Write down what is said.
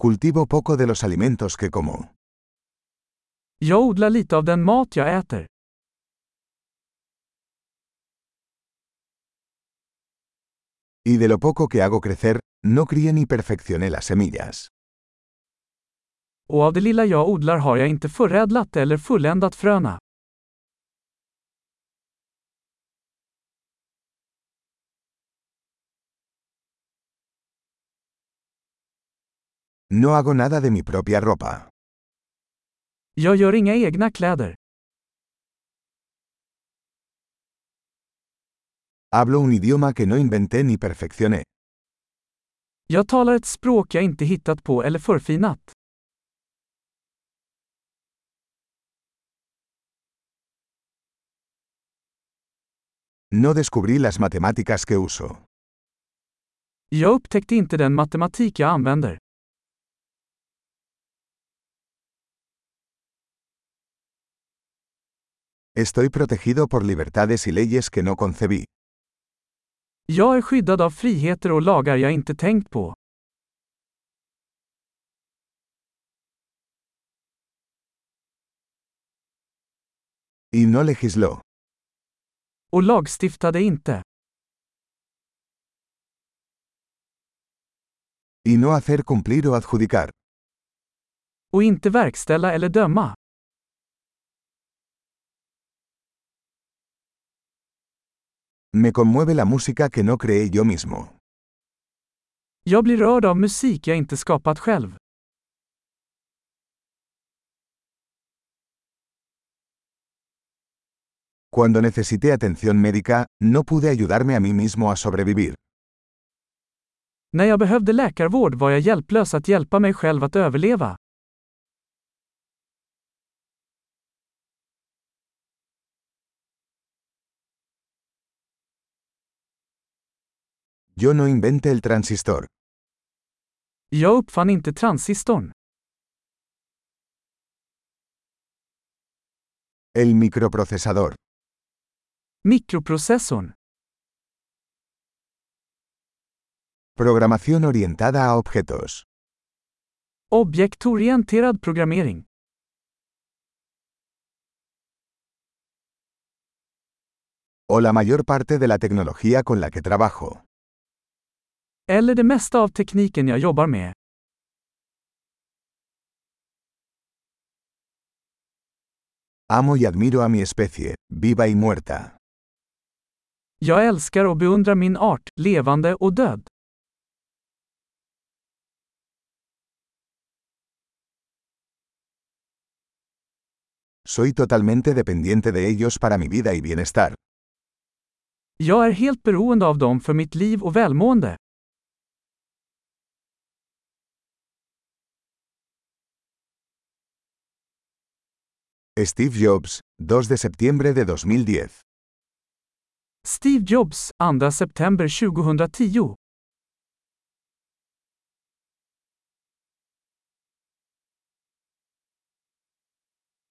Cultivo poco de los alimentos que como. Jag odlar lite av den mat jag äter. Y de lo poco que hago crecer, no crié ni perfeccioné las semillas. Och av det lilla jag odlar har jag inte förädlat eller fulländat fröna. No hago nada de mi propia ropa. Jag gör inga egna kläder. Hablo un idioma que no inventé ni perfeccioné. Jag talar ett språk jag inte hittat på eller förfinat. No descubrí las matemáticas que uso. Jag upptäckte inte den matematik jag använder. Estoy protegido por libertades y leyes que no concebí. Jag är skyddad av friheter och lagar jag inte tänkt på. Y no legisló. Och lagstiftade inte. Y no hacer cumplir o adjudicar. Och inte verkställa eller döma. Me conmueve la música que no creé yo mismo. Jag blir rörd av musik jag inte skapat själv. Cuando necesité atención médica, no pude ayudarme a mí mismo a sobrevivir. När jag behövde läkarvård var jag hjälplös att hjälpa mig själv att överleva. Yo no inventé el transistor. Jag uppfann inte transistorn. El microprocesador. Mikroprocessorn. Programación orientada a objetos. Objektorienterad programmering. O la mayor parte de la tecnología con la que trabajo. Eller det mesta av tekniken jag jobbar med. Amo y admiro a mi especie, viva y muerta. Jag älskar och beundrar min art, levande och död. Soy totalmente dependiente de ellos para mi vida y bienestar. Jag är helt beroende av dem för mitt liv och välmående. Steve Jobs, 2 de septiembre de 2010. Steve Jobs, 2 september 2010